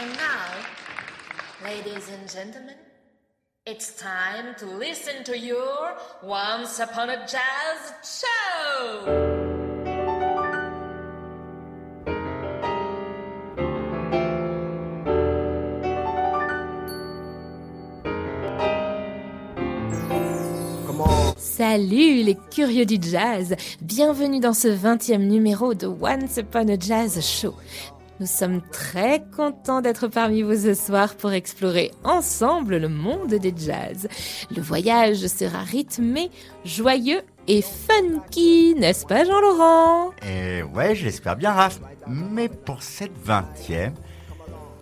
And now, ladies and gentlemen, it's time to listen to your Once Upon a Jazz show! Salut les curieux du jazz, bienvenue dans ce 20e numéro de Once Upon a Jazz Show. Nous sommes très contents d'être parmi vous ce soir pour explorer ensemble le monde des jazz. Le voyage sera rythmé, joyeux et funky, n'est-ce pas Jean-Laurent? Et ouais, je l'espère bien Raph. Mais pour cette 20e,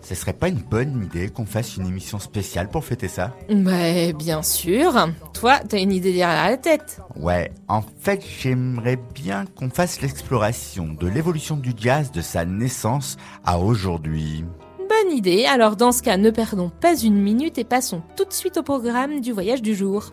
ce serait pas une bonne idée qu'on fasse une émission spéciale pour fêter ça Mais bien sûr. Toi, t'as une idée derrière la tête. Ouais, en fait, j'aimerais bien qu'on fasse l'exploration de l'évolution du jazz de sa naissance à aujourd'hui. Bonne idée. Alors dans ce cas, ne perdons pas une minute et passons tout de suite au programme du voyage du jour.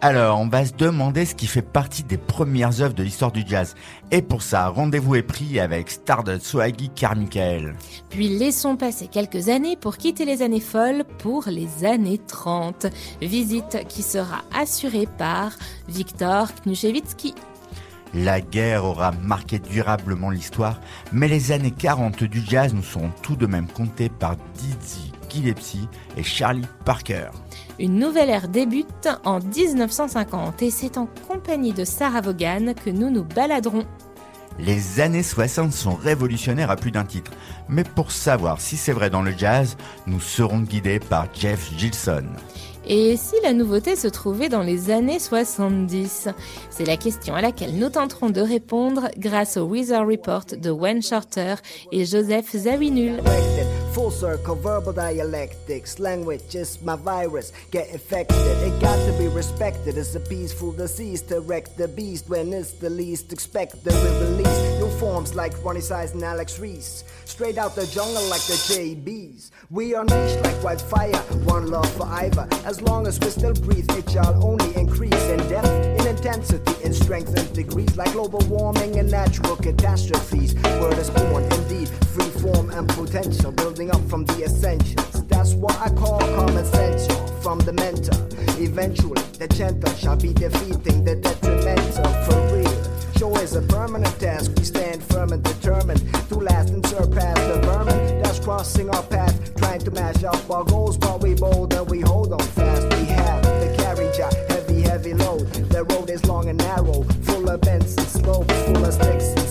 Alors, on va se demander ce qui fait partie des premières œuvres de l'histoire du jazz. Et pour ça, rendez-vous est pris avec Stardust Swaggy Carmichael. Puis laissons passer quelques années pour quitter les années folles pour les années 30. Visite qui sera assurée par Viktor Knushevitsky. La guerre aura marqué durablement l'histoire, mais les années 40 du jazz nous seront tout de même comptées par Dizzy Gillespie et Charlie Parker. Une nouvelle ère débute en 1950 et c'est en compagnie de Sarah Vaughan que nous nous baladerons. Les années 60 sont révolutionnaires à plus d'un titre, mais pour savoir si c'est vrai dans le jazz, nous serons guidés par Jeff Gilson. Et si la nouveauté se trouvait dans les années 70 C'est la question à laquelle nous tenterons de répondre grâce au Weather Report de Wayne Shorter et Joseph Zawinul. Full circle, verbal dialectics, language is my virus. Get infected, it got to be respected. It's a peaceful disease to wreck the beast when it's the least expected. We release new forms like Ronnie Size and Alex Reese. Straight out the jungle like the JBs. We unleash like wildfire, one love for either. As long as we still breathe, it shall only increase in depth, in intensity, in strength and degrees, like global warming and natural catastrophes. Word is born, indeed, free form and potential, building up from the essentials. That's what I call common sense from the mentor. Eventually, the gentle shall be defeating the detrimental for real. Show is a permanent task. We stand firm and determined to last and surpass the vermin that's crossing our path, trying to mash up our goals. But we bold and we hold on fast. We have the carriage, a heavy, heavy load. The road is long and narrow, full of bends and slopes, full of sticks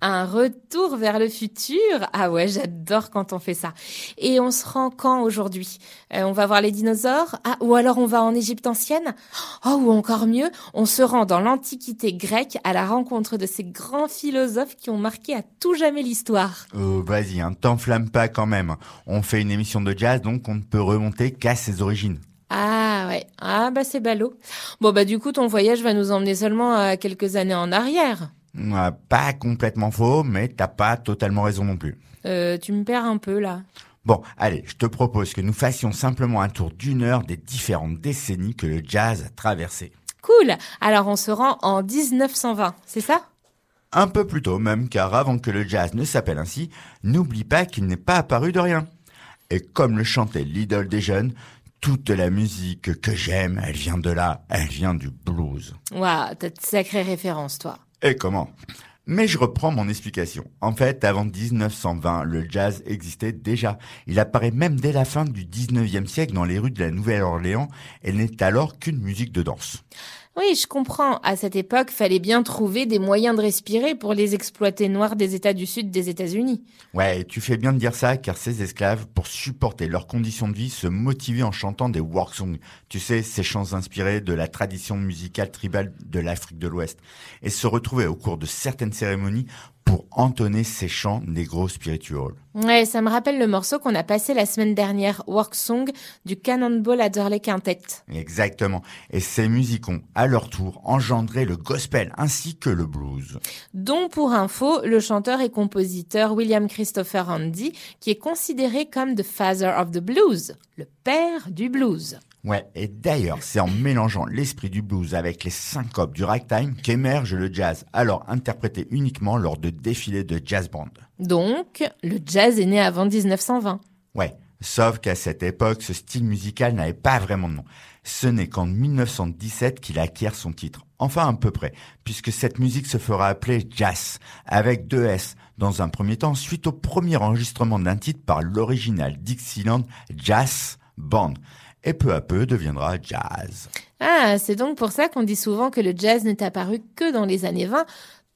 Un retour vers le futur Ah ouais, j'adore quand on fait ça. Et on se rend quand aujourd'hui? Euh, On va voir les dinosaures? Ah, ou alors on va en Égypte ancienne? Oh, ou encore mieux, on se rend dans l'Antiquité grecque à la rencontre de ces grands philosophes qui ont marqué à tout jamais l'histoire. Oh, vas-y, hein, t'enflamme pas quand même. On fait une émission de jazz, donc on ne peut remonter qu'à ses origines. Ah ouais, ah bah c'est ballot. Bon bah du coup ton voyage va nous emmener seulement à quelques années en arrière. Euh, Pas complètement faux, mais t'as pas totalement raison non plus. Euh, tu me perds un peu là. Bon, allez, je te propose que nous fassions simplement un tour d'une heure des différentes décennies que le jazz a traversées. Cool. Alors on se rend en 1920, c'est ça? Un peu plus tôt même, car avant que le jazz ne s'appelle ainsi, n'oublie pas qu'il n'est pas apparu de rien. Et comme le chantait l'idole des jeunes, toute la musique que j'aime, elle vient de là, elle vient du blues. Waouh, t'as de sacrées références toi. Et comment? Mais je reprends mon explication. En fait, avant 1920, le jazz existait déjà. Il apparaît même dès la fin du 19e siècle dans les rues de la Nouvelle-Orléans et n'est alors qu'une musique de danse. Oui, je comprends. À cette époque, fallait bien trouver des moyens de respirer pour les exploités noirs des États du Sud des États-Unis. Ouais, tu fais bien de dire ça, car ces esclaves, pour supporter leurs conditions de vie, se motivaient en chantant des work songs. Tu sais, ces chants inspirés de la tradition musicale tribale de l'Afrique de l'Ouest. Et se retrouvaient au cours de certaines cérémonies pour entonner ses chants négro spiritual. Ouais, ça me rappelle le morceau qu'on a passé la semaine dernière, Work Song, du Cannonball Adderley Quintet. Exactement. Et ces musiques ont, à leur tour, engendré le gospel ainsi que le blues. Dont, pour info, le chanteur et compositeur William Christopher Handy, qui est considéré comme the father of the blues, le père du blues. Ouais, et d'ailleurs, c'est en mélangeant l'esprit du blues avec les syncopes du ragtime qu'émerge le jazz, alors interprété uniquement lors de défilés de jazz band. Donc, le jazz est né avant 1920. Ouais, sauf qu'à cette époque, ce style musical n'avait pas vraiment de nom. Ce n'est qu'en 1917 qu'il acquiert son titre. Enfin, à peu près, puisque cette musique se fera appeler jazz, avec deux S, dans un premier temps, suite au premier enregistrement d'un titre par l'original Dixieland Jazz Band et peu à peu deviendra jazz. Ah, c'est donc pour ça qu'on dit souvent que le jazz n'est apparu que dans les années 20,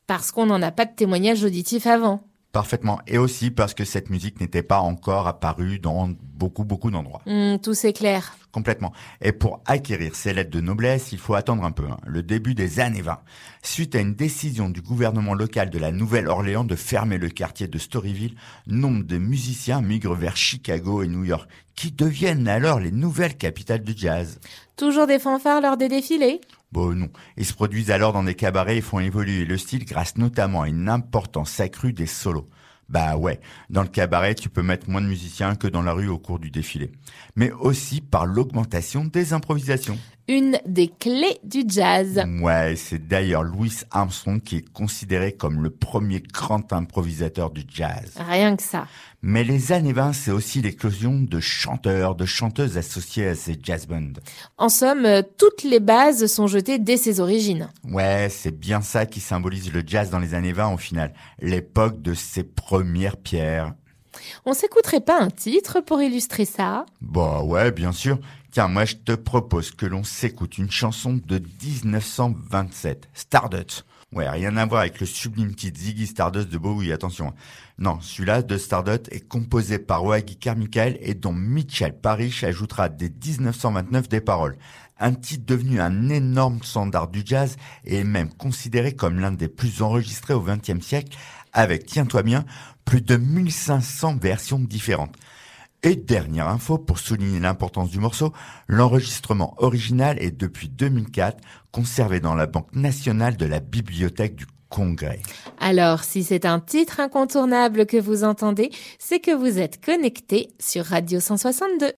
parce qu'on n'en a pas de témoignage auditif avant. Parfaitement. Et aussi parce que cette musique n'était pas encore apparue dans beaucoup, beaucoup d'endroits. Hmm, tout c'est clair. Complètement. Et pour acquérir ces lettres de noblesse, il faut attendre un peu, hein, le début des années 20. Suite à une décision du gouvernement local de la Nouvelle-Orléans de fermer le quartier de Storyville, nombre de musiciens migrent vers Chicago et New York, qui deviennent alors les nouvelles capitales du jazz. Toujours des fanfares lors des défilés? Bon non, ils se produisent alors dans des cabarets et font évoluer le style grâce notamment à une importance accrue des solos. Bah ouais, dans le cabaret, tu peux mettre moins de musiciens que dans la rue au cours du défilé. Mais aussi par l'augmentation des improvisations. Une des clés du jazz. Ouais, c'est d'ailleurs Louis Armstrong qui est considéré comme le premier grand improvisateur du jazz. Rien que ça. Mais les années 20, c'est aussi l'éclosion de chanteurs, de chanteuses associés à ces jazz bands. En somme, euh, toutes les bases sont jetées dès ses origines. Ouais, c'est bien ça qui symbolise le jazz dans les années 20 au final. L'époque de ses premières pierres. On s'écouterait pas un titre pour illustrer ça? Bah ouais, bien sûr. Tiens, moi je te propose que l'on s'écoute une chanson de 1927, Stardust. Ouais, rien à voir avec le sublime titre Ziggy Stardust de Bowie, attention. Non, celui-là de Stardust est composé par Waggy Carmichael et dont Mitchell Parrish ajoutera dès 1929 des paroles. Un titre devenu un énorme standard du jazz et même considéré comme l'un des plus enregistrés au XXe siècle avec, tiens-toi bien, plus de 1500 versions différentes. Et dernière info pour souligner l'importance du morceau, l'enregistrement original est depuis 2004 conservé dans la Banque nationale de la Bibliothèque du Congrès. Alors, si c'est un titre incontournable que vous entendez, c'est que vous êtes connecté sur Radio 162.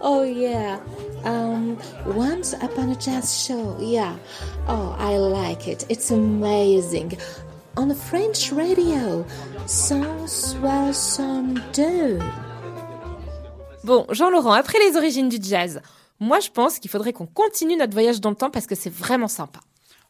Oh yeah. Um, Once Upon a Jazz Show. Yeah. Oh, I like it. It's amazing. On the French radio. 162. Bon, Jean-Laurent, après les origines du jazz, moi je pense qu'il faudrait qu'on continue notre voyage dans le temps parce que c'est vraiment sympa.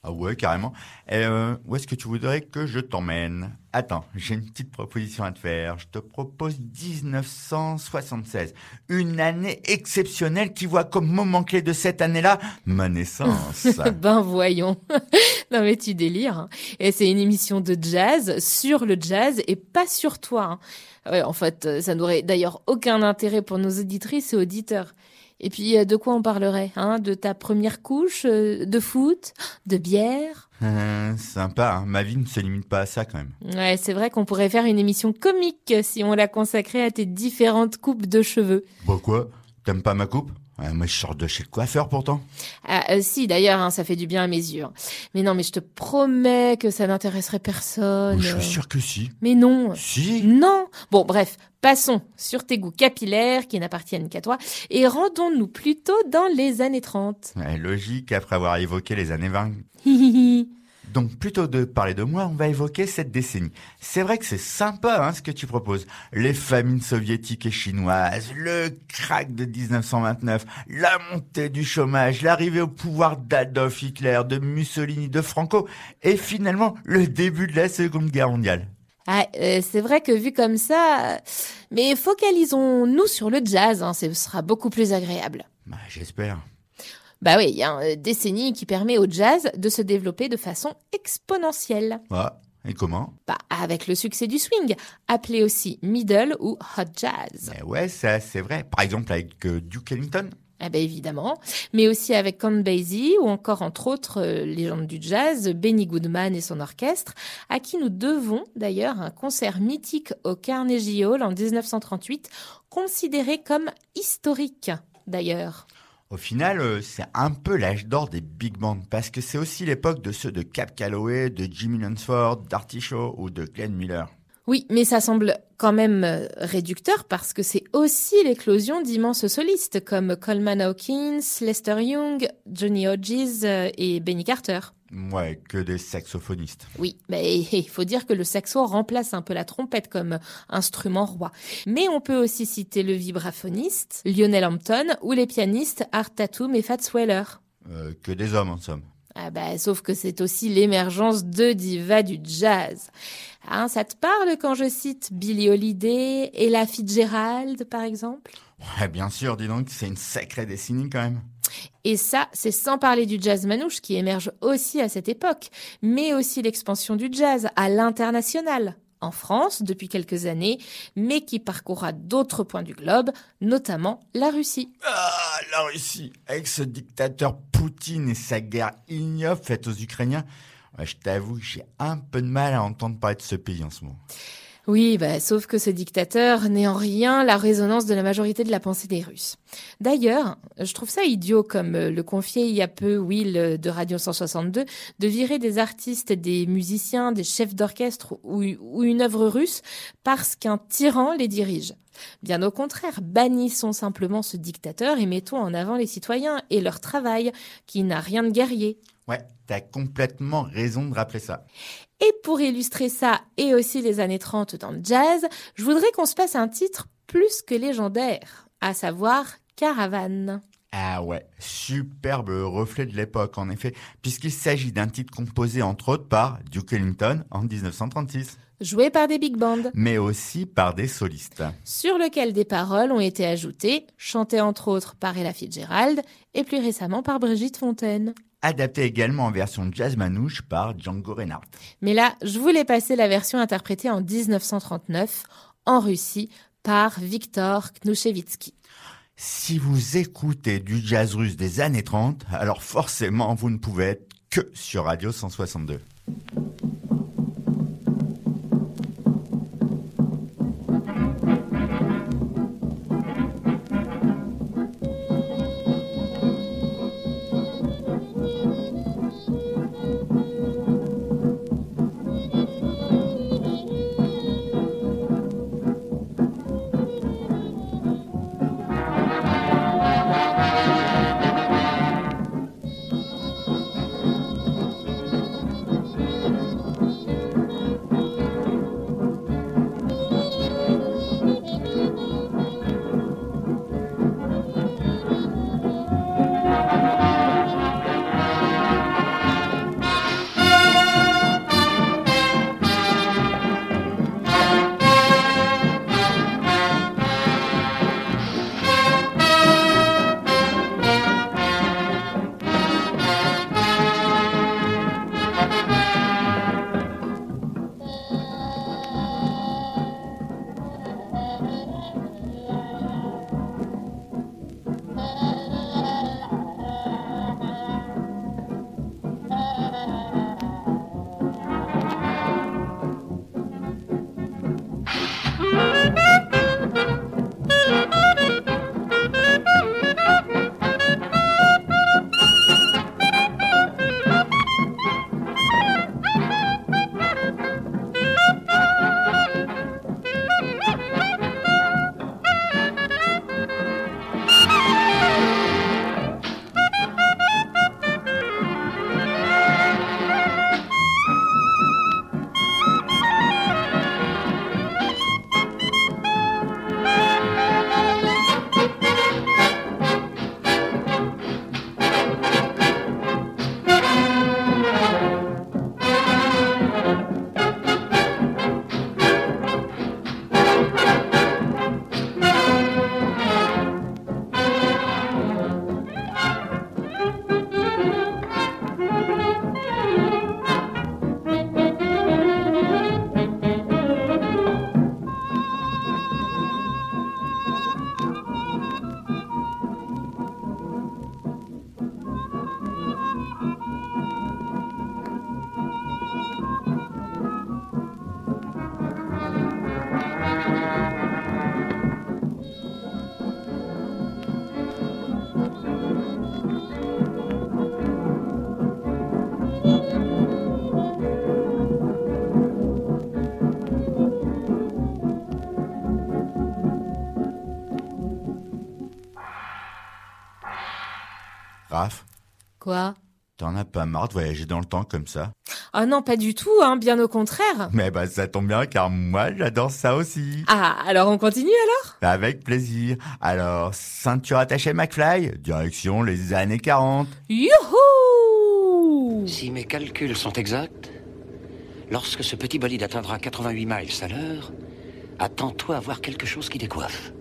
Ah ouais, carrément. Et euh, où est-ce que tu voudrais que je t'emmène? Attends, j'ai une petite proposition à te faire. Je te propose 1976. Une année exceptionnelle qui voit comme moment clé de cette année-là ma naissance. ben voyons. non mais tu délires. hein. Et c'est une émission de jazz sur le jazz et pas sur toi. hein. En fait, euh, ça n'aurait d'ailleurs aucun intérêt pour nos auditrices et auditeurs. Et puis, euh, de quoi on parlerait hein De ta première couche euh, De foot De bière? Euh, Sympa, hein. ma vie ne se limite pas à ça quand même. Ouais, c'est vrai qu'on pourrait faire une émission comique si on la consacrait à tes différentes coupes de cheveux. Bon quoi? T'aimes pas ma coupe? Ouais, Moi je sors de chez le coiffeur pourtant. Ah, euh, si, d'ailleurs, hein, ça fait du bien à mes yeux. hein. Mais non, mais je te promets que ça n'intéresserait personne. Je suis sûr que si. Mais non. Si Non. Bon, bref, passons sur tes goûts capillaires qui n'appartiennent qu'à toi et rendons-nous plutôt dans les années 30. Ouais, Logique après avoir évoqué les années 20. Donc plutôt de parler de moi, on va évoquer cette décennie. C'est vrai que c'est sympa hein, ce que tu proposes. Les famines soviétiques et chinoises, le crack de 1929, la montée du chômage, l'arrivée au pouvoir d'Adolf Hitler, de Mussolini, de Franco, et finalement le début de la Seconde Guerre mondiale. Ah, euh, c'est vrai que vu comme ça, mais focalisons-nous sur le jazz, hein, ce sera beaucoup plus agréable. Bah, J'espère. Bah oui, il y a une décennie qui permet au jazz de se développer de façon exponentielle. Ah, et comment? Bah, avec le succès du swing, appelé aussi middle ou hot jazz. Mais ouais, ça c'est vrai. Par exemple avec euh, Duke Ellington. Ah ben évidemment, mais aussi avec Count Basie ou encore entre autres euh, légendes du jazz, Benny Goodman et son orchestre, à qui nous devons d'ailleurs un concert mythique au Carnegie Hall en 1938, considéré comme historique d'ailleurs. Au final, euh, c'est un peu l'âge d'or des big bands, parce que c'est aussi l'époque de ceux de Cap Calloway, de Jimmy Lunsford, Shaw ou de Glenn Miller. Oui, mais ça semble quand même euh, réducteur parce que c'est aussi l'éclosion d'immenses solistes comme Coleman Hawkins, Lester Young, Johnny Hodges euh, et Benny Carter. Ouais, que des saxophonistes. Oui, mais il faut dire que le saxo remplace un peu la trompette comme instrument roi. Mais on peut aussi citer le vibraphoniste, Lionel Hampton, ou les pianistes Art Tatum et Fats Weller. Euh, que des hommes en somme. Ah bah, sauf que c'est aussi l'émergence de divas du jazz. Hein, ça te parle quand je cite Billie Holiday, Ella Fitzgerald, par exemple? Ouais, bien sûr, dis donc, c'est une sacrée décennie quand même. Et ça, c'est sans parler du jazz manouche qui émerge aussi à cette époque, mais aussi l'expansion du jazz à l'international, en France depuis quelques années, mais qui parcourra d'autres points du globe, notamment la Russie. Ah, la Russie, avec ce dictateur Poutine et sa guerre ignoble faite aux Ukrainiens. Je t'avoue, j'ai un peu de mal à entendre parler de ce pays en ce moment. Oui, bah, sauf que ce dictateur n'est en rien la résonance de la majorité de la pensée des Russes. D'ailleurs, je trouve ça idiot, comme euh, le confiait il y a peu Will de Radio 162, de virer des artistes, des musiciens, des chefs d'orchestre ou, ou une œuvre russe parce qu'un tyran les dirige. Bien au contraire, bannissons simplement ce dictateur et mettons en avant les citoyens et leur travail, qui n'a rien de guerrier. Ouais, t'as complètement raison de rappeler ça. Et pour illustrer ça et aussi les années 30 dans le jazz, je voudrais qu'on se passe un titre plus que légendaire, à savoir Caravane. Ah ouais, superbe reflet de l'époque en effet, puisqu'il s'agit d'un titre composé entre autres par Duke Ellington en 1936, Joué par des big bands, mais aussi par des solistes. sur lequel des paroles ont été ajoutées, chantées entre autres par Ella Fitzgerald et plus récemment par Brigitte Fontaine. Adapté également en version jazz manouche par Django Reinhardt. Mais là, je voulais passer la version interprétée en 1939 en Russie par Viktor Knushevitsky. Si vous écoutez du jazz russe des années 30, alors forcément vous ne pouvez être que sur Radio 162. Quoi T'en as pas marre de voyager dans le temps comme ça Ah non, pas du tout, hein, bien au contraire. Mais bah ça tombe bien car moi j'adore ça aussi. Ah, alors on continue alors? Avec plaisir. Alors, ceinture attachée McFly, direction les années 40. Youhou Si mes calculs sont exacts, lorsque ce petit bolide atteindra 88 miles à l'heure, attends-toi à voir quelque chose qui décoiffe.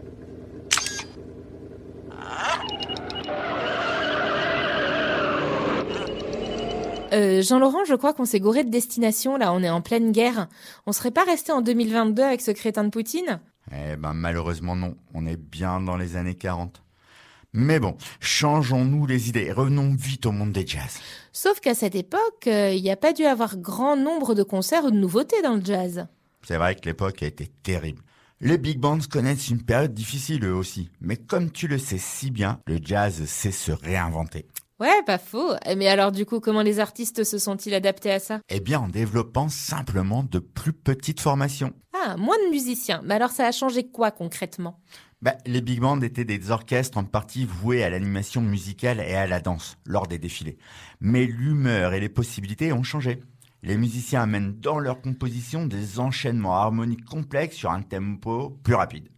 Euh, Jean-Laurent, je crois qu'on s'est gouré de destination, là, on est en pleine guerre. On serait pas resté en 2022 avec ce crétin de Poutine? Eh ben malheureusement non, on est bien dans les années 40. Mais bon, changeons-nous les idées, revenons vite au monde des jazz. Sauf qu'à cette époque, euh, il n'y a pas dû avoir grand nombre de concerts ou de nouveautés dans le jazz. C'est vrai que l'époque a été terrible. Les big bands connaissent une période difficile eux aussi, mais comme tu le sais si bien, le jazz sait se réinventer. Ouais, pas faux. Mais alors du coup, comment les artistes se sont-ils adaptés à ça? Eh bien en développant simplement de plus petites formations. Ah, moins de musiciens. Mais alors ça a changé quoi concrètement? Bah, les big bands étaient des orchestres en partie voués à l'animation musicale et à la danse lors des défilés. Mais l'humeur et les possibilités ont changé. Les musiciens amènent dans leur composition des enchaînements harmoniques complexes sur un tempo plus rapide.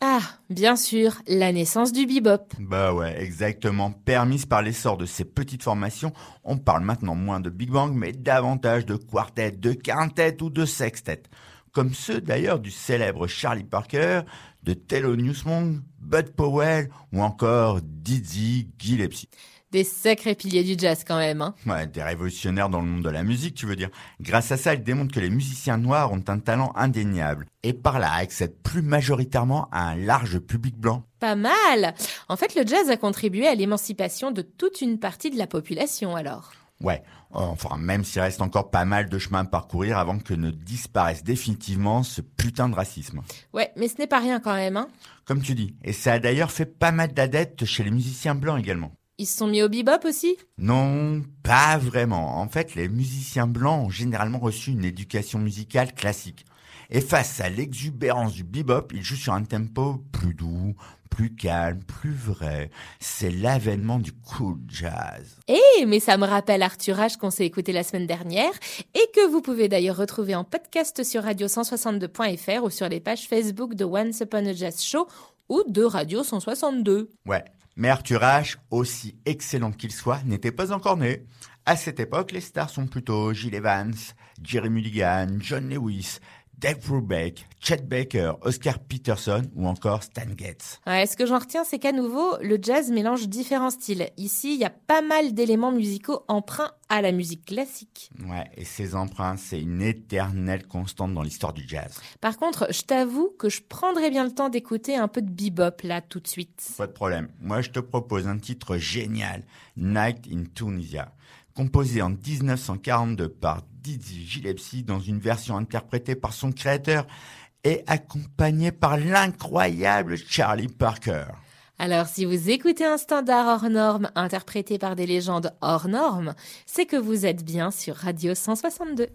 Ah, bien sûr, la naissance du bebop. Bah ouais, exactement. Permise par l'essor de ces petites formations, on parle maintenant moins de big bang, mais davantage de quartet, de quintet ou de sextet. Comme ceux d'ailleurs du célèbre Charlie Parker, de Thelonious Monk, Bud Powell ou encore Dizzy Gillespie. Des sacrés piliers du jazz quand même, hein. Ouais, des révolutionnaires dans le monde de la musique, tu veux dire. Grâce à ça, ils démontrent que les musiciens noirs ont un talent indéniable. Et par là, accèdent plus majoritairement à un large public blanc. Pas mal En fait, le jazz a contribué à l'émancipation de toute une partie de la population alors. Ouais, enfin, même s'il reste encore pas mal de chemin à parcourir avant que ne disparaisse définitivement ce putain de racisme. Ouais, mais ce n'est pas rien quand même, hein. Comme tu dis. Et ça a d'ailleurs fait pas mal d'adeptes chez les musiciens blancs également. Ils se sont mis au bebop aussi? Non, pas vraiment. En fait, les musiciens blancs ont généralement reçu une éducation musicale classique. Et face à l'exubérance du bebop, ils jouent sur un tempo plus doux, plus calme, plus vrai. C'est l'avènement du cool jazz. Eh, mais ça me rappelle Arthur H qu'on s'est écouté la semaine dernière et que vous pouvez d'ailleurs retrouver en podcast sur radio162.fr ou sur les pages Facebook de Once Upon a Jazz Show ou de Radio 162. Ouais, mais Arthur H, aussi excellent qu'il soit, n'était pas encore né. À cette époque, les stars sont plutôt Gil Evans, Jerry Mulligan, John Lewis, Dave Brubeck, Chet Baker, Oscar Peterson ou encore Stan Getz. Ouais, ce que j'en retiens, c'est qu'à nouveau, le jazz mélange différents styles. Ici, il y a pas mal d'éléments musicaux emprunts à la musique classique. Ouais, et ces emprunts, c'est une éternelle constante dans l'histoire du jazz. Par contre, je t'avoue que je prendrais bien le temps d'écouter un peu de bebop là tout de suite. Pas de problème. Moi, je te propose un titre génial, Night in Tunisia, composé en 1942 par Dizzy Gillespie dans une version interprétée par son créateur et accompagné par l'incroyable Charlie Parker. Alors, si vous écoutez un standard hors norme interprété par des légendes hors normes, c'est que vous êtes bien sur Radio 162.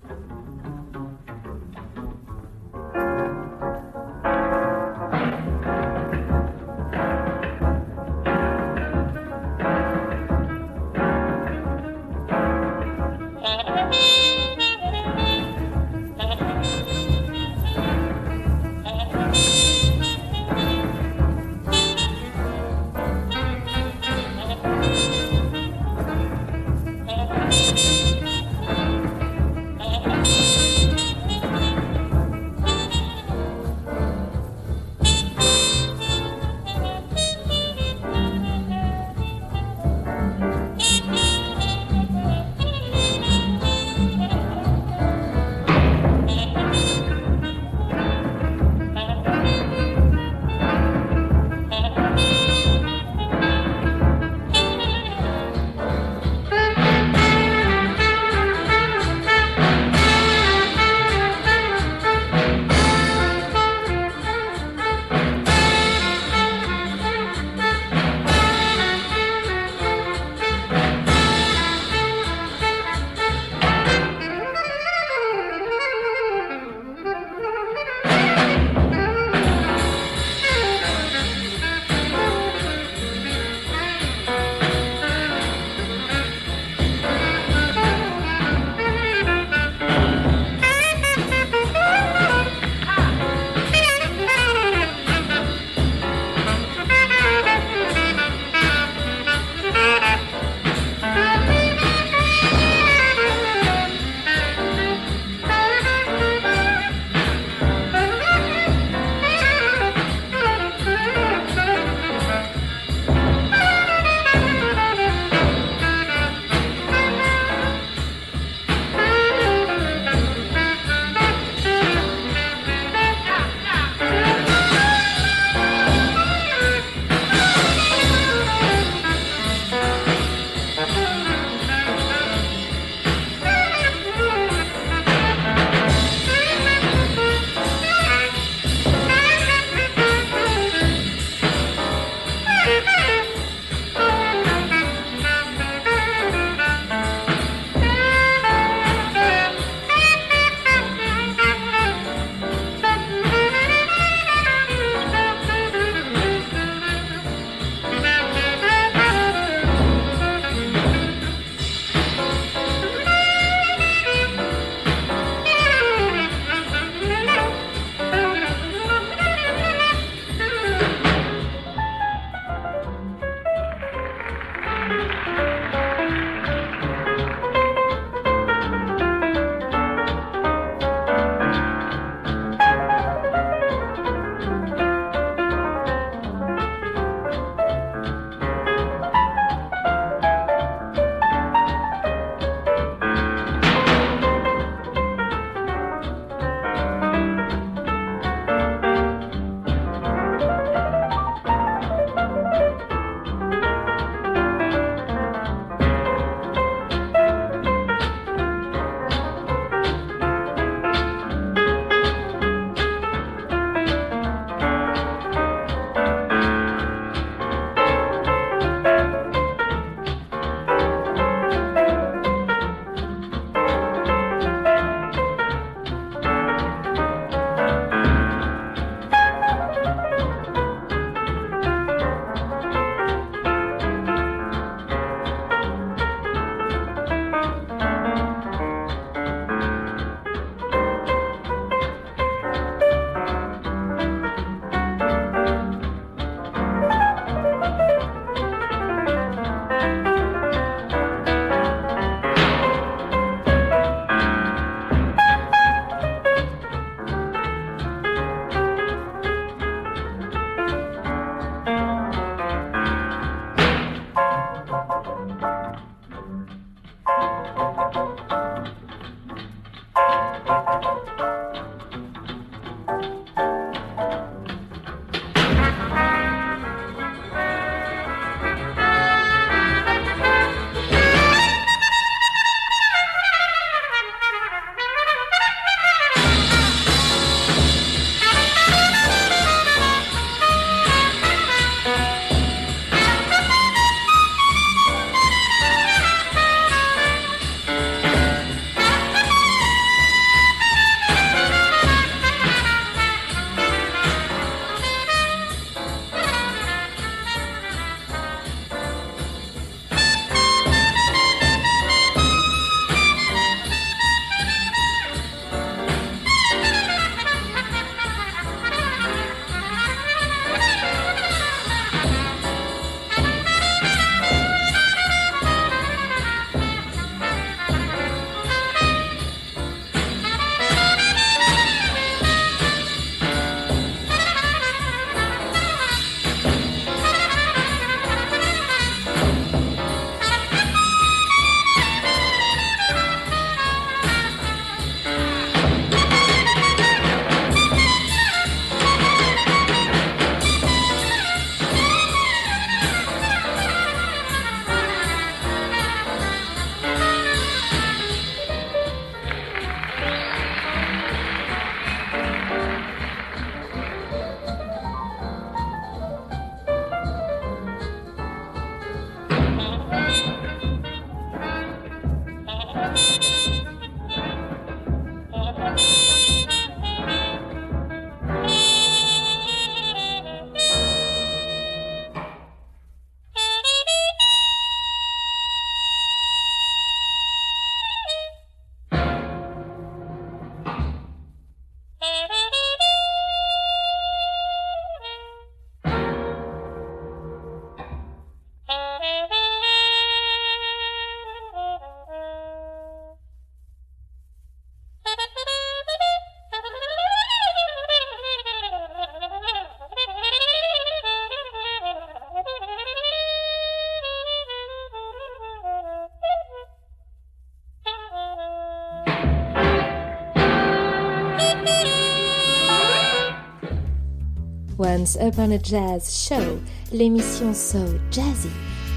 Once Upon a Jazz Show, l'émission So Jazzy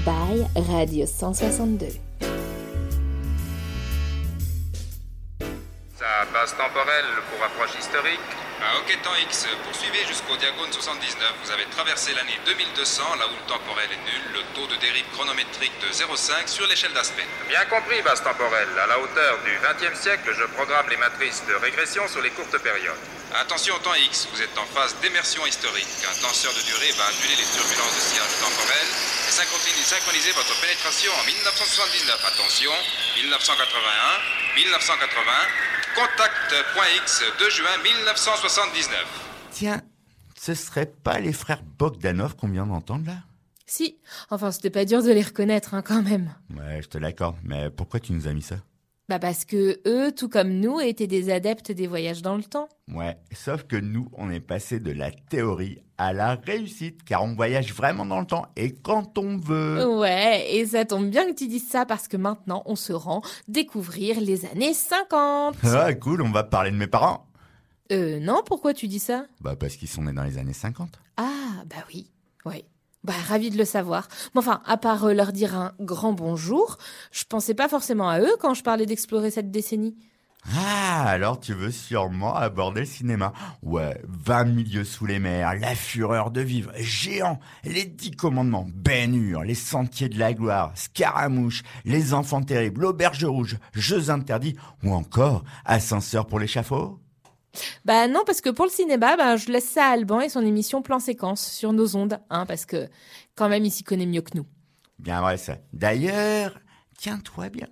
by Radio 162. Sa base temporelle pour approche historique. Ah, ok, temps X, poursuivez jusqu'au diagone 79. Vous avez traversé l'année 2200, là où le temporel est nul, le taux de dérive chronométrique de 0,5 sur l'échelle d'Aspen. Bien compris, base temporelle. À la hauteur du 20e siècle, je programme les matrices de régression sur les courtes périodes. Attention, temps X, vous êtes en phase d'immersion historique. Un tenseur de durée va annuler les turbulences de sillage temporel et synchroniser votre pénétration en 1979. Attention, 1981, 1980, contact point X 2 juin 1979. Tiens, ce serait pas les frères Bogdanov qu'on vient d'entendre là? Si, enfin c'était pas dur de les reconnaître hein, quand même. Ouais, je te l'accorde, mais pourquoi tu nous as mis ça? Bah parce que eux, tout comme nous, étaient des adeptes des voyages dans le temps. Ouais, sauf que nous, on est passé de la théorie à la réussite, car on voyage vraiment dans le temps et quand on veut. Ouais, et ça tombe bien que tu dises ça parce que maintenant on se rend découvrir les années 50. Ah, cool, on va parler de mes parents. Euh, non, pourquoi tu dis ça? Bah, parce qu'ils sont nés dans les années 50. Ah, bah oui, ouais. Bah, ravi de le savoir. Mais enfin, à part euh, leur dire un grand bonjour, je pensais pas forcément à eux quand je parlais d'explorer cette décennie. Ah, alors tu veux sûrement aborder le cinéma. Ouais, 20 milieux sous les mers, la fureur de vivre, géant, les dix commandements, Ben les sentiers de la gloire, Scaramouche, les enfants terribles, l'auberge rouge, jeux interdits, ou encore ascenseur pour l'échafaud Bah non, parce que pour le cinéma, bah, je laisse ça à Alban et son émission Plan Séquence sur nos ondes, hein, parce que quand même il s'y connaît mieux que nous. Bien vrai ça. D'ailleurs, tiens-toi bien.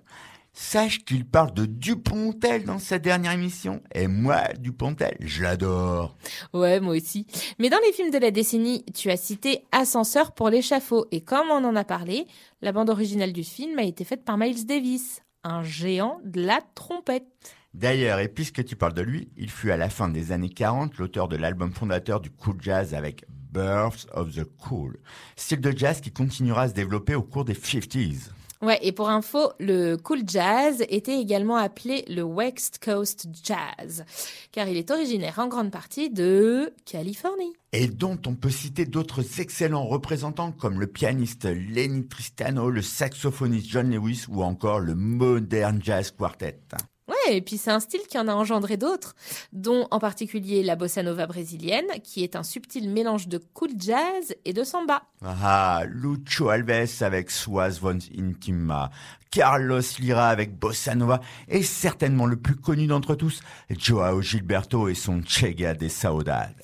Sache qu'il parle de Dupontel dans sa dernière émission. Et moi, Dupontel, je l'adore. Ouais, moi aussi. Mais dans les films de la décennie, tu as cité Ascenseur pour l'échafaud. Et comme on en a parlé, la bande originale du film a été faite par Miles Davis, un géant de la trompette. D'ailleurs, et puisque tu parles de lui, il fut à la fin des années 40 l'auteur de l'album fondateur du cool jazz avec Births of the Cool, style de jazz qui continuera à se développer au cours des 50s. Ouais, et pour info, le cool jazz était également appelé le West Coast Jazz, car il est originaire en grande partie de Californie. Et dont on peut citer d'autres excellents représentants comme le pianiste Lenny Tristano, le saxophoniste John Lewis ou encore le Modern Jazz Quartet. Ouais, et puis c'est un style qui en a engendré d'autres, dont en particulier la bossa nova brésilienne, qui est un subtil mélange de cool jazz et de samba. Ah, Lucho Alves avec Suaz von Intima, Carlos Lira avec Bossa Nova et certainement le plus connu d'entre tous, Joao Gilberto et son Chega de Saudade.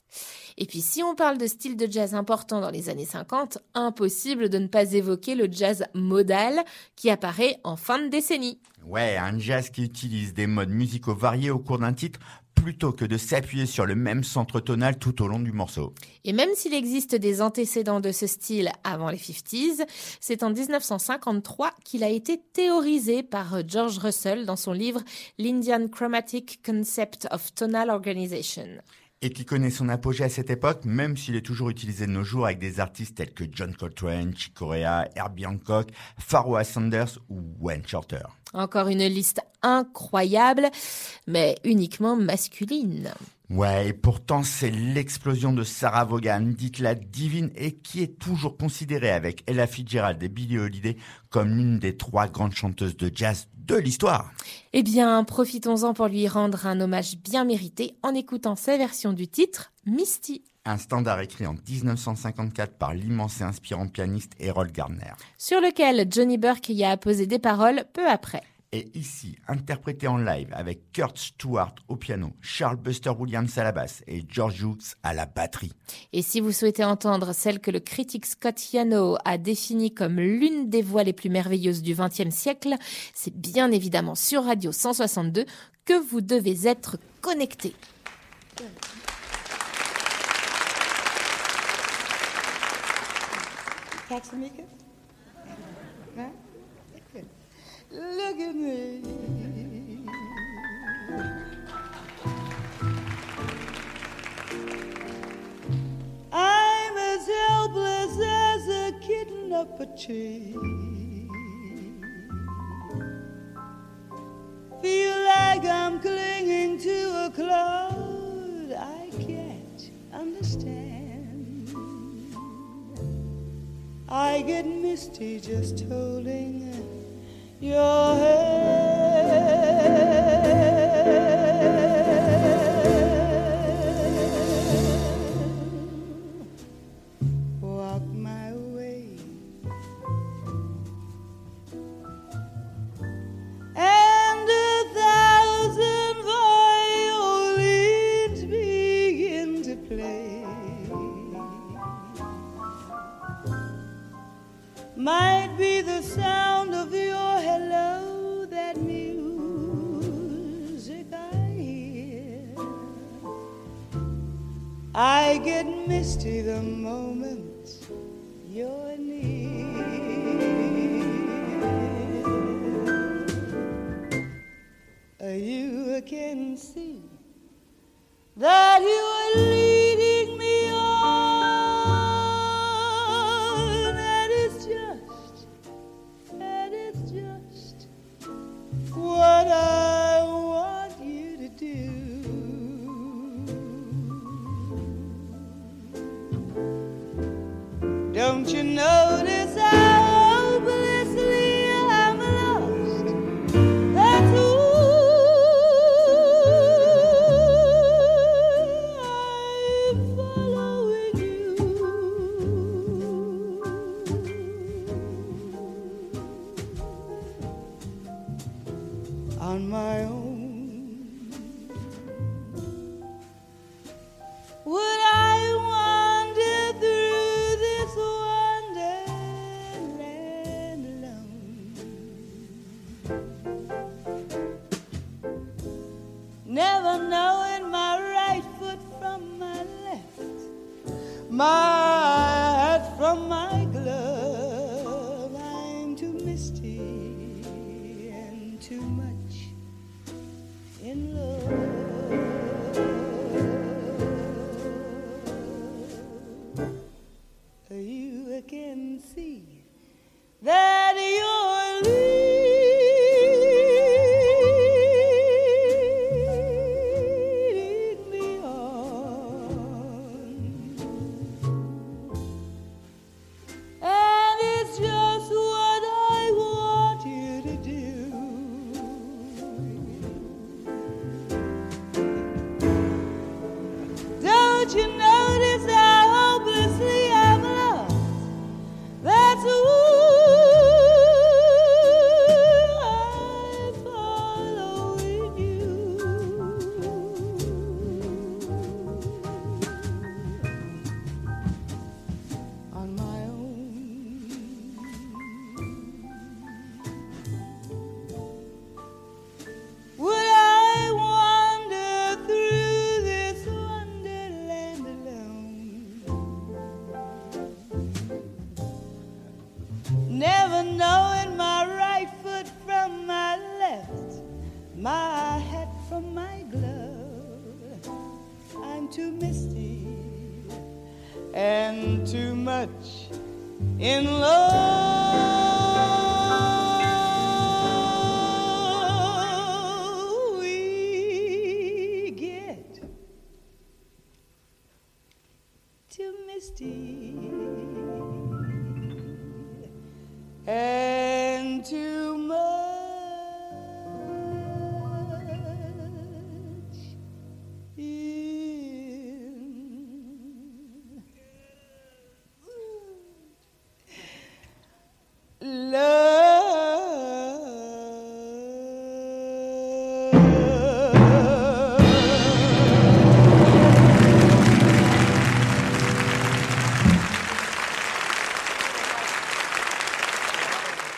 Et puis si on parle de style de jazz important dans les années 50, impossible de ne pas évoquer le jazz modal qui apparaît en fin de décennie. Ouais, un jazz qui utilise des modes musicaux variés au cours d'un titre plutôt que de s'appuyer sur le même centre tonal tout au long du morceau. Et même s'il existe des antécédents de ce style avant les 50s, c'est en 1953 qu'il a été théorisé par George Russell dans son livre L'Indian Chromatic Concept of Tonal Organization. Et qui connaît son apogée à cette époque, même s'il est toujours utilisé de nos jours avec des artistes tels que John Coltrane, Chick Corea, Herbie Hancock, Pharoah Sanders ou Wayne Shorter. Encore une liste incroyable, mais uniquement masculine. Ouais, et pourtant c'est l'explosion de Sarah Vaughan, dite la divine, et qui est toujours considérée avec Ella Fitzgerald et Billie Holiday comme l'une des trois grandes chanteuses de jazz de l'histoire. Eh bien, profitons-en pour lui rendre un hommage bien mérité en écoutant sa version du titre, Misty. Un standard écrit en 1954 par l'immense et inspirant pianiste Harold Gardner. Sur lequel Johnny Burke y a apposé des paroles peu après. est ici interprétée en live avec Kurt Stewart au piano, Charles Buster Williams à la basse et George Hughes à la batterie. Et si vous souhaitez entendre celle que le critique Scott Yano a définie comme l'une des voix les plus merveilleuses du XXe siècle, c'est bien évidemment sur Radio 162 que vous devez être connecté. Look at me. I'm as helpless as a kitten up a tree. Feel like I'm clinging to a cloud I can't understand. I get misty just holding your hand. Walk my way. And a thousand violins begin to play. Might be the sound of your hello, that music I hear. I get misty the moment you're near. You can see that you are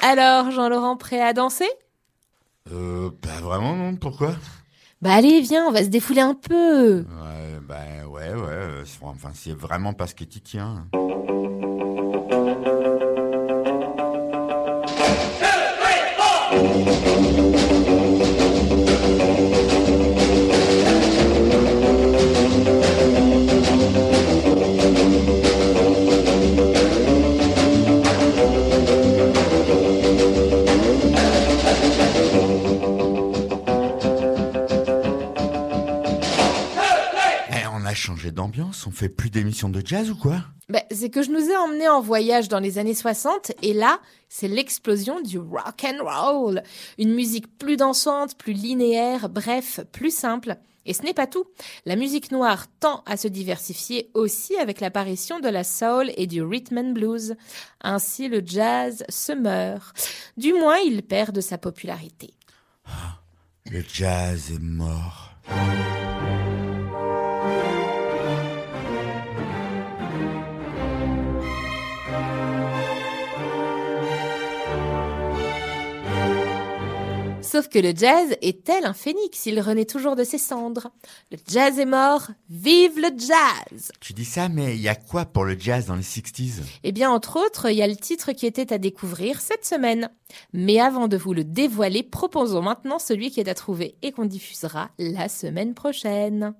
Alors, Jean-Laurent, prêt à danser? Euh, pas vraiment, non Pourquoi? Bah allez, viens, on va se défouler un peu. Ouais, bah ouais, ouais. euh, c'est- Enfin, c'est vraiment pas ce qui tient. Eh, changé d'ambiance, on fait plus d'émissions de jazz ou quoi? Bah, c'est que je nous ai emmenés en voyage dans les années 60 et là, c'est l'explosion du rock and roll. Une musique plus dansante, plus linéaire, bref, plus simple. Et ce n'est pas tout. La musique noire tend à se diversifier aussi avec l'apparition de la soul et du rhythm and blues. Ainsi, le jazz se meurt. Du moins, il perd de sa popularité. Le jazz est mort. Sauf que le jazz est tel un phénix, il renaît toujours de ses cendres. Le jazz est mort, vive le jazz Tu dis ça, mais il y a quoi pour le jazz dans les 60s Eh bien, entre autres, il y a le titre qui était à découvrir cette semaine. Mais avant de vous le dévoiler, proposons maintenant celui qui est à trouver et qu'on diffusera la semaine prochaine.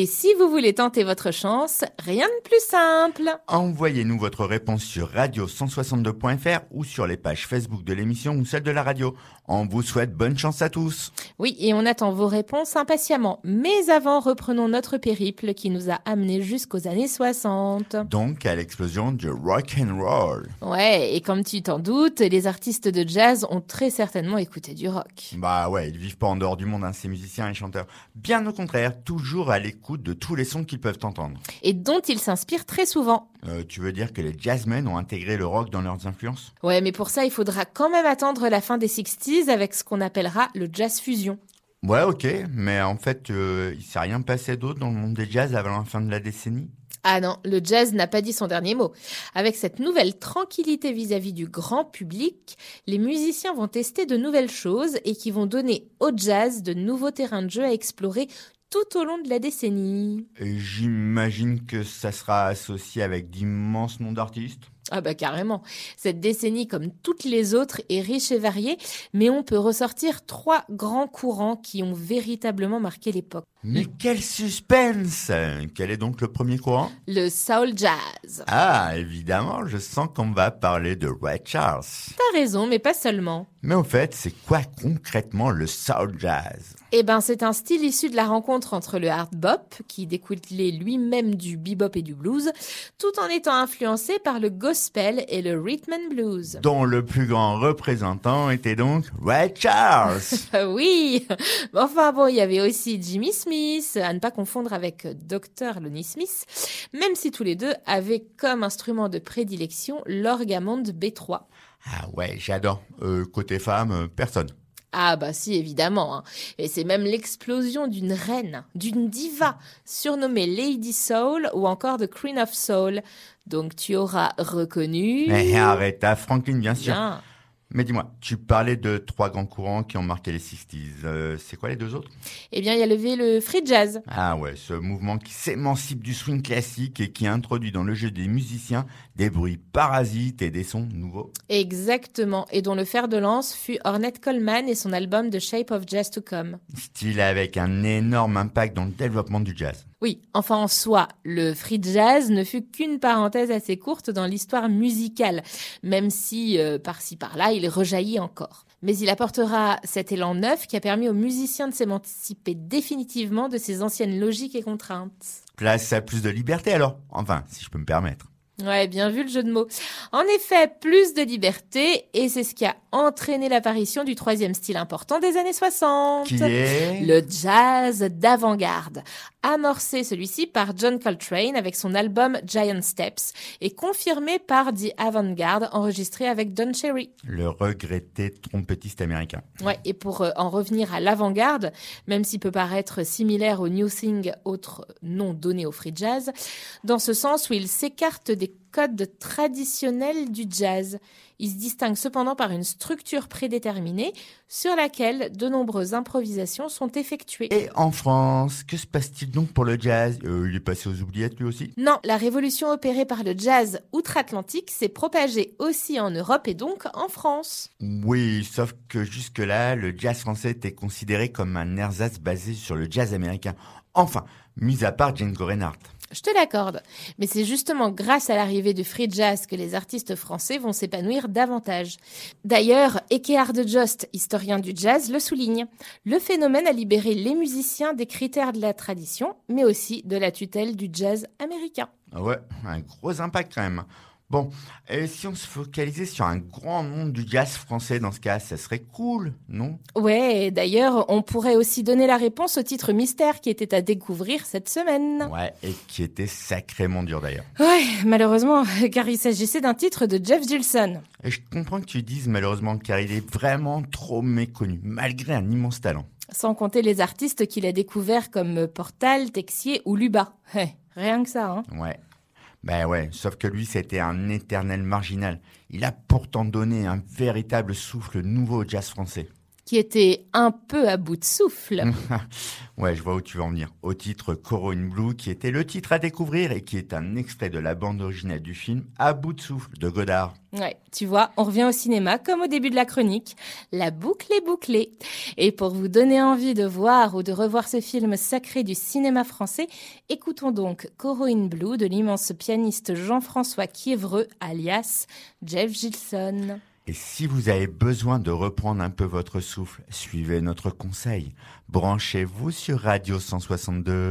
Et si vous voulez tenter votre chance, rien de plus simple. Envoyez-nous votre réponse sur radio162.fr ou sur les pages Facebook de l'émission ou celle de la radio. On vous souhaite bonne chance à tous. Oui, et on attend vos réponses impatiemment. Mais avant, reprenons notre périple qui nous a amenés jusqu'aux années 60. Donc à l'explosion du rock and roll. Ouais, et comme tu t'en doutes, les artistes de jazz ont très certainement écouté du rock. Bah ouais, ils vivent pas en dehors du monde, hein, ces musiciens et chanteurs. Bien au contraire, toujours à l'écoute de tous les sons qu'ils peuvent entendre. Et dont ils s'inspirent très souvent. Euh, tu veux dire que les jazzmen ont intégré le rock dans leurs influences? Ouais, mais pour ça, il faudra quand même attendre la fin des 60s avec ce qu'on appellera le jazz fusion. Ouais, ok, mais en fait, euh, il s'est rien passé d'autre dans le monde des jazz avant la fin de la décennie? Ah non, le jazz n'a pas dit son dernier mot. Avec cette nouvelle tranquillité vis-à-vis du grand public, les musiciens vont tester de nouvelles choses et qui vont donner au jazz de nouveaux terrains de jeu à explorer tout au long de la décennie. Et j'imagine que ça sera associé avec d'immenses noms d'artistes Ah bah carrément. Cette décennie, comme toutes les autres, est riche et variée, mais on peut ressortir trois grands courants qui ont véritablement marqué l'époque. Mais quel suspense Quel est donc le premier courant? Le soul jazz. Ah, évidemment, je sens qu'on va parler de Ray Charles. T'as raison, mais pas seulement. Mais au fait, c'est quoi concrètement le soul jazz? Eh ben, c'est un style issu de la rencontre entre le hard bop, qui découlait lui-même du bebop et du blues, tout en étant influencé par le gospel et le rhythm and blues. Dont le plus grand représentant était donc Ray Charles. Ah oui Enfin bon, il y avait aussi Jimmy Smith, à ne pas confondre avec Dr. Lonnie Smith, même si tous les deux avaient comme instrument de prédilection l'orgamonde B3. ah ouais, j'adore. Euh, côté femme, euh, personne. Ah bah si, évidemment. hein. Et c'est même l'explosion d'une reine, d'une diva, surnommée Lady Soul ou encore The Queen of Soul. Donc tu auras reconnu... Mais arrête, à Franklin, bien sûr. Bien. Mais dis-moi, tu parlais de trois grands courants qui ont marqué les 60s. Euh, c'est quoi les deux autres? Eh bien, il y a levé le free jazz. Ah ouais, ce mouvement qui s'émancipe du swing classique et qui introduit dans le jeu des musiciens des bruits parasites et des sons nouveaux. Exactement. Et dont le fer de lance fut Ornette Coleman et son album The Shape of Jazz to Come. Style avec un énorme impact dans le développement du jazz. Oui, enfin en soi, le free jazz ne fut qu'une parenthèse assez courte dans l'histoire musicale, même si euh, par-ci par-là il rejaillit encore. Mais il apportera cet élan neuf qui a permis aux musiciens de s'émanciper définitivement de ces anciennes logiques et contraintes. Place à plus de liberté alors Enfin, si je peux me permettre. Ouais, bien vu le jeu de mots. En effet, plus de liberté, et c'est ce qui a entraîné l'apparition du troisième style important des années 60. Qui est Le jazz d'avant-garde. Amorcé celui-ci par John Coltrane avec son album Giant Steps et confirmé par The Avant-Garde enregistré avec Don Cherry. Le regretté trompettiste américain. Ouais, et pour euh, en revenir à l'avant-garde, même s'il peut paraître similaire au New Thing, autre nom donné au free jazz, dans ce sens où il s'écarte des codes traditionnels du jazz. Il se distingue cependant par une structure prédéterminée sur laquelle de nombreuses improvisations sont effectuées. Et en France, que se passe-t-il donc pour le jazz? Euh, Il est passé aux oubliettes lui aussi? Non, la révolution opérée par le jazz outre-Atlantique s'est propagée aussi en Europe et donc en France. Oui, sauf que jusque-là, le jazz français était considéré comme un ersatz basé sur le jazz américain. Enfin, mis à part Django Reinhardt. Je te l'accorde, mais c'est justement grâce à l'arrivée du free jazz que les artistes français vont s'épanouir davantage. D'ailleurs, Ekehard Jost, historien du jazz, le souligne. Le phénomène a libéré les musiciens des critères de la tradition, mais aussi de la tutelle du jazz américain. Ah ouais, un gros impact quand même. Bon, et si on se focalisait sur un grand nom du jazz français dans ce cas, ça serait cool, non? Ouais, et d'ailleurs, on pourrait aussi donner la réponse au titre mystère qui était à découvrir cette semaine. Ouais, et qui était sacrément dur d'ailleurs. Ouais, malheureusement, car il s'agissait d'un titre de Jeff Gilson. Et je comprends que tu dises malheureusement car il est vraiment trop méconnu, malgré un immense talent. Sans compter les artistes qu'il a découverts comme Portal, Texier ou Luba. Ouais, rien que ça, hein. Ouais. Ben ouais, sauf que lui, c'était un éternel marginal. Il a pourtant donné un véritable souffle nouveau au jazz français. Qui était un peu à bout de souffle. ouais, je vois où tu veux en venir. Au titre Coro in Blue, qui était le titre à découvrir et qui est un extrait de la bande originale du film À bout de souffle de Godard. Ouais, tu vois, on revient au cinéma comme au début de la chronique. La boucle est bouclée. Et pour vous donner envie de voir ou de revoir ce film sacré du cinéma français, écoutons donc Coro in Blue de l'immense pianiste Jean-François Kiévreux, alias Jeff Gilson. Et si vous avez besoin de reprendre un peu votre souffle, suivez notre conseil. Branchez-vous sur Radio 162.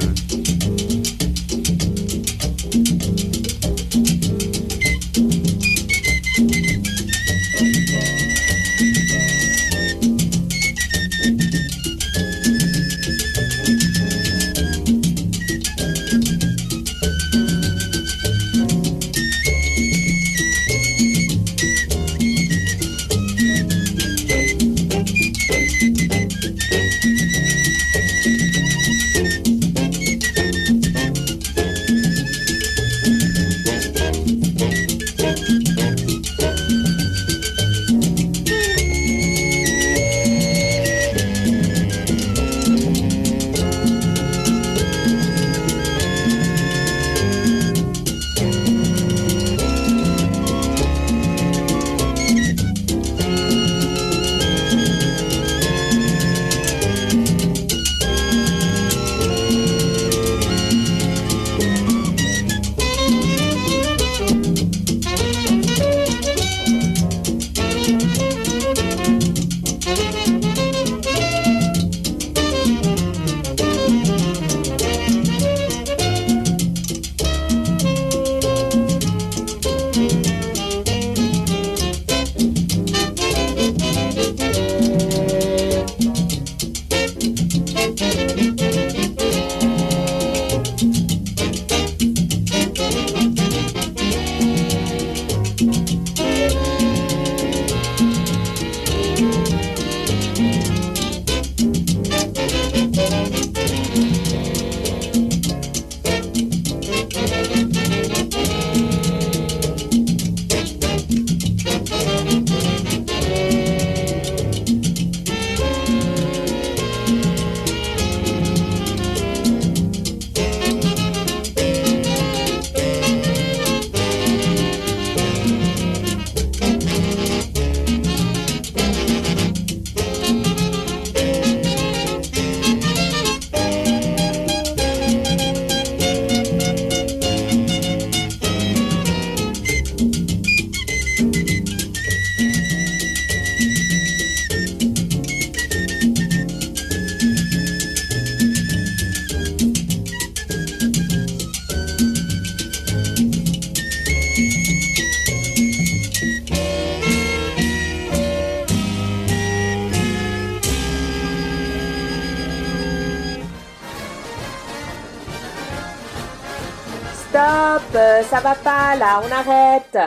Là, on arrête.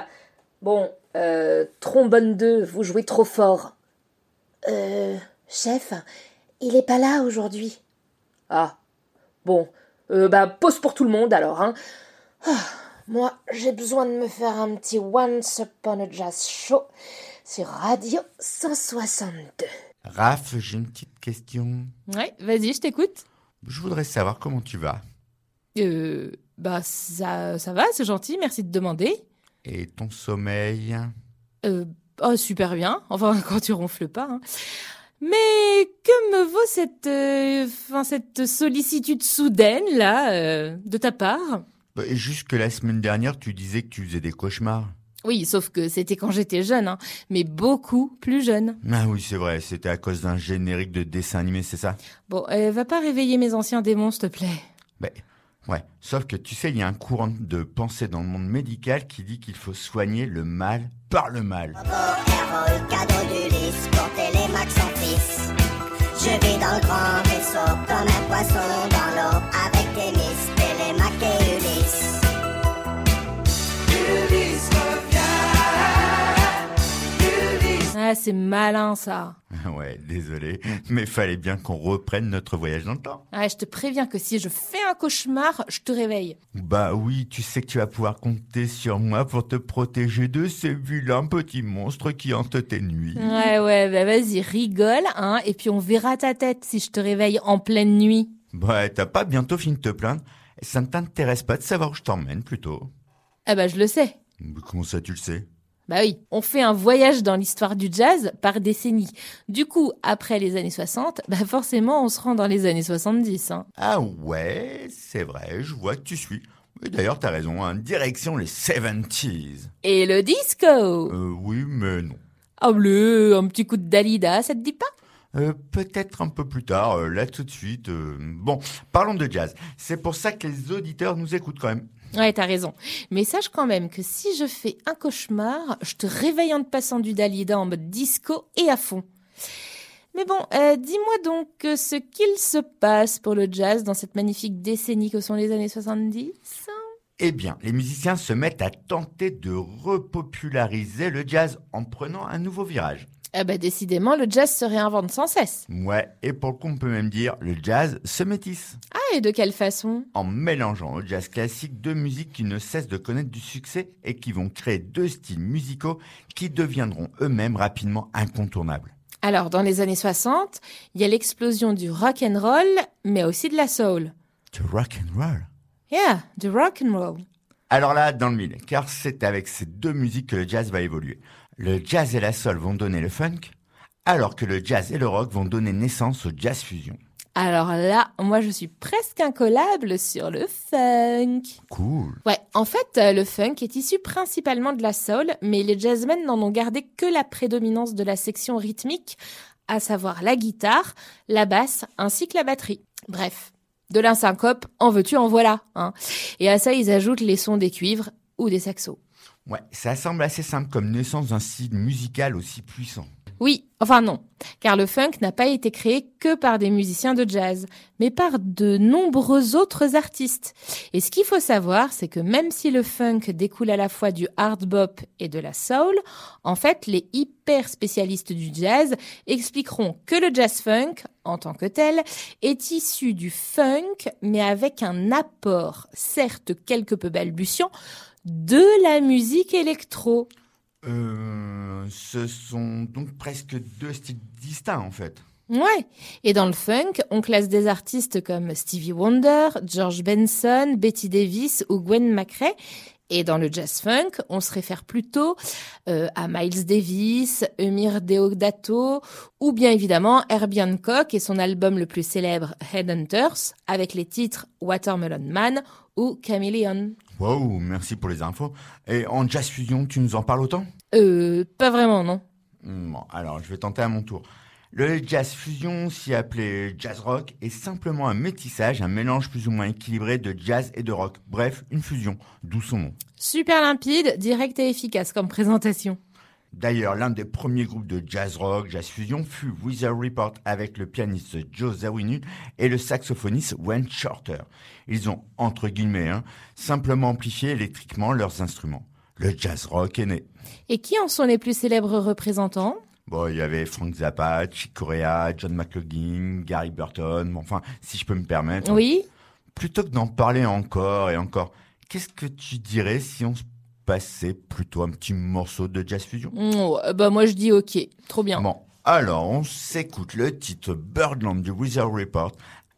Bon, euh, trombone 2, vous jouez trop fort. Euh, chef, il est pas là aujourd'hui. Ah, bon, euh, bah pause pour tout le monde alors, hein. Ah, moi, j'ai besoin de me faire un petit Once Upon a Jazz Show sur Radio 162. Raph, j'ai une petite question. Ouais, vas-y, je t'écoute. Je voudrais savoir comment tu vas. Euh, bah ça, ça va, c'est gentil, merci de demander. Et ton sommeil Euh, oh, super bien, enfin quand tu ronfles pas. hein. Mais que me vaut cette, euh, enfin, cette sollicitude soudaine là euh, de ta part? Bah, Jusque la semaine dernière, tu disais que tu faisais des cauchemars. Oui, sauf que c'était quand j'étais jeune, hein, mais beaucoup plus jeune. Ah oui, c'est vrai, c'était à cause d'un générique de dessin animé, c'est ça? Bon, euh, va pas réveiller mes anciens démons, s'il te plaît. Ben, ouais. Sauf que tu sais, il y a un courant de pensée dans le monde médical qui dit qu'il faut soigner le mal par le mal. Ah, c'est malin ça. Ouais, désolé, mais fallait bien qu'on reprenne notre voyage dans le temps. Ah, je te préviens que si je fais un cauchemar, je te réveille. Bah oui, tu sais que tu vas pouvoir compter sur moi pour te protéger de ces vilains petits monstres qui hantent tes nuits. Ouais, ouais, bah vas-y, rigole, hein, et puis on verra ta tête si je te réveille en pleine nuit. Bah, t'as pas bientôt fini de te plaindre Ça ne t'intéresse pas de savoir où je t'emmène plutôt Ah bah je le sais. Mais Comment ça tu le sais? Bah oui, on fait un voyage dans l'histoire du jazz par décennie. Du coup, après les années 60, bah forcément on se rend dans les années 70. Hein. Ah ouais, c'est vrai, je vois que tu suis. D'ailleurs, t'as raison, hein, direction les 70s. Et le disco? Euh, oui, mais non. Oh bleu, un petit coup de Dalida, ça te dit pas? Euh, Peut-être un peu plus tard, euh, là tout de suite. euh, Bon, parlons de jazz. C'est pour ça que les auditeurs nous écoutent quand même. Ouais, t'as raison. Mais sache quand même que si je fais un cauchemar, je te réveille en te passant du Dalida en mode disco et à fond. Mais bon, euh, dis-moi donc euh, ce qu'il se passe pour le jazz dans cette magnifique décennie que sont les années 70 Eh bien, les musiciens se mettent à tenter de repopulariser le jazz en prenant un nouveau virage. Ah bah décidément, le jazz se réinvente sans cesse. Ouais, et pour le coup, on peut même dire le jazz se métisse. Ah, et de quelle façon? En mélangeant au jazz classique deux musiques qui ne cessent de connaître du succès et qui vont créer deux styles musicaux qui deviendront eux-mêmes rapidement incontournables. Alors, dans les années 60, il y a l'explosion du rock and roll, mais aussi de la soul. Du rock and roll? Yeah, du rock and roll. Alors là, dans le mille, car c'est avec ces deux musiques que le jazz va évoluer. Le jazz et la soul vont donner le funk, alors que le jazz et le rock vont donner naissance au jazz fusion. Alors là, moi je suis presque incollable sur le funk. Cool. Ouais, en fait, euh, le funk est issu principalement de la soul, mais les jazzmen n'en ont gardé que la prédominance de la section rythmique, à savoir la guitare, la basse ainsi que la batterie. Bref, de l'insyncope, en veux-tu, en voilà. Hein. Et à ça, ils ajoutent les sons des cuivres ou des saxos. Ouais, ça semble assez simple comme naissance d'un style musical aussi puissant. Oui, enfin non, car le funk n'a pas été créé que par des musiciens de jazz, mais par de nombreux autres artistes. Et ce qu'il faut savoir, c'est que même si le funk découle à la fois du hard bop et de la soul, en fait, les hyper spécialistes du jazz expliqueront que le jazz funk, en tant que tel, est issu du funk, mais avec un apport, certes quelque peu balbutiant, de la musique électro. Euh, ce sont donc presque deux styles distincts en fait. Ouais. Et dans le funk, on classe des artistes comme Stevie Wonder, George Benson, Betty Davis ou Gwen McRae. Et dans le jazz funk, on se réfère plutôt euh, à Miles Davis, Emir Deodato, ou bien évidemment Herbie Hancock et son album le plus célèbre Headhunters, avec les titres Watermelon Man ou Chameleon. Wow, merci pour les infos. Et en jazz fusion, tu nous en parles autant? Euh, pas vraiment, non. Bon, alors je vais tenter à mon tour. Le jazz fusion, si appelé jazz rock, est simplement un métissage, un mélange plus ou moins équilibré de jazz et de rock. Bref, une fusion, d'où son nom. Super limpide, direct et efficace comme présentation. D'ailleurs, l'un des premiers groupes de jazz rock, jazz fusion fut Wizard Report avec le pianiste Joe Zawinul et le saxophoniste Wayne Shorter. Ils ont, entre guillemets, hein, simplement amplifié électriquement leurs instruments. Le jazz rock est né. Et qui en sont les plus célèbres représentants? Bon, il y avait Frank Zappa, Chick Corea, John McLaughlin, Gary Burton, enfin, si je peux me permettre. Oui Plutôt que d'en parler encore et encore, qu'est-ce que tu dirais si on se passait plutôt un petit morceau de jazz fusion Oh, Bah moi je dis ok, trop bien. Bon, alors on s'écoute le titre Birdland du Wizard Report,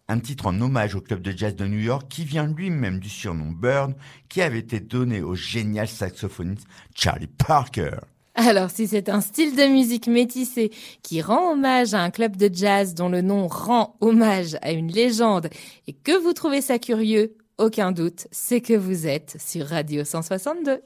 un titre en hommage au club de jazz de New York qui vient lui-même du surnom Bird qui avait été donné au génial saxophoniste Charlie Parker. Alors, si c'est un style de musique métissé qui rend hommage à un club de jazz dont le nom rend hommage à une légende et que vous trouvez ça curieux, aucun doute, c'est que vous êtes sur Radio 162.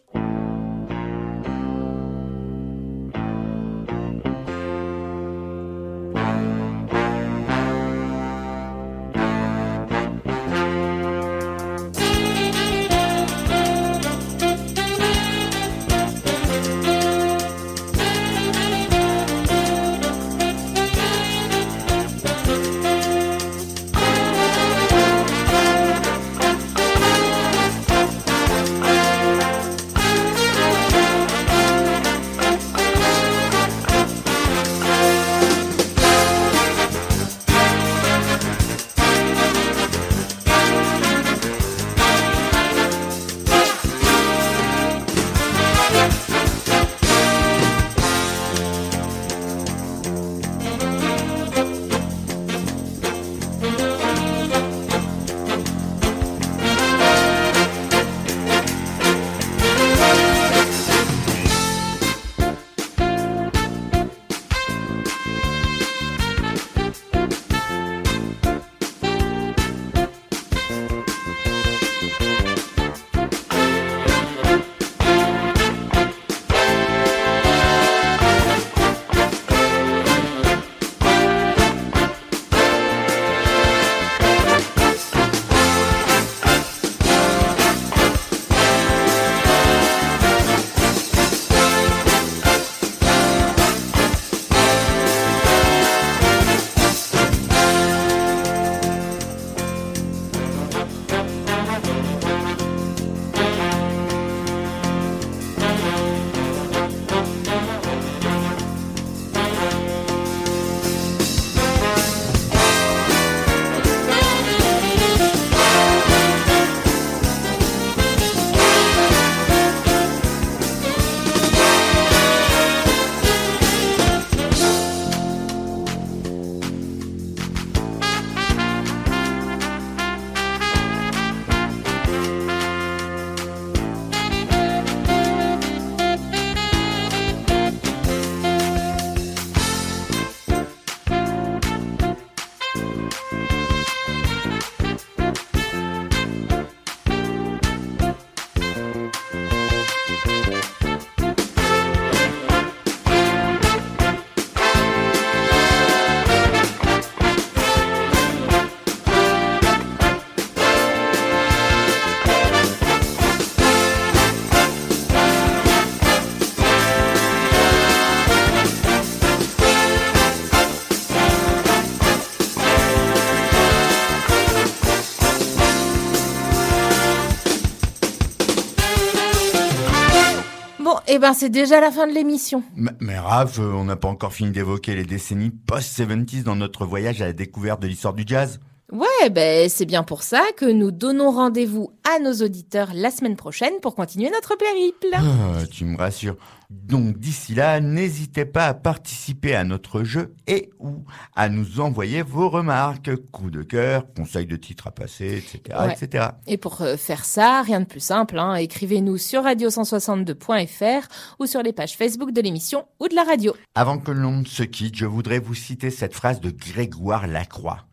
Eh ben c'est déjà la fin de l'émission. Mais, mais Raph, euh, on n'a pas encore fini d'évoquer les décennies post-70s dans notre voyage à la découverte de l'histoire du jazz. Ouais, ben c'est bien pour ça que nous donnons rendez-vous à nos auditeurs la semaine prochaine pour continuer notre périple. Ah, tu me rassures. Donc d'ici là, n'hésitez pas à participer à notre jeu et ou à nous envoyer vos remarques, coups de cœur, conseils de titres à passer, etc. Ouais. etc. Et pour euh, faire ça, rien de plus simple, hein, écrivez-nous sur radio162.fr ou sur les pages Facebook de l'émission ou de la radio. Avant que l'on ne se quitte, je voudrais vous citer cette phrase de Grégoire Lacroix.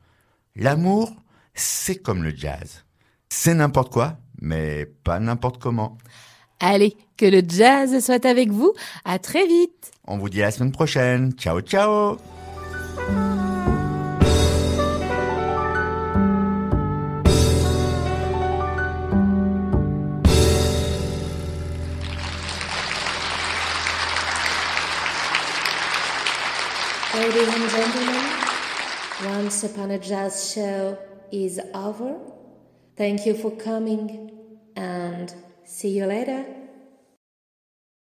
L'amour, c'est comme le jazz. C'est n'importe quoi, mais pas n'importe comment. Allez, que le jazz soit avec vous. À très vite. On vous dit à la semaine prochaine. Ciao, ciao Ladies and gentlemen, Once Upon a Jazz show is over. Thank you for coming and see you later.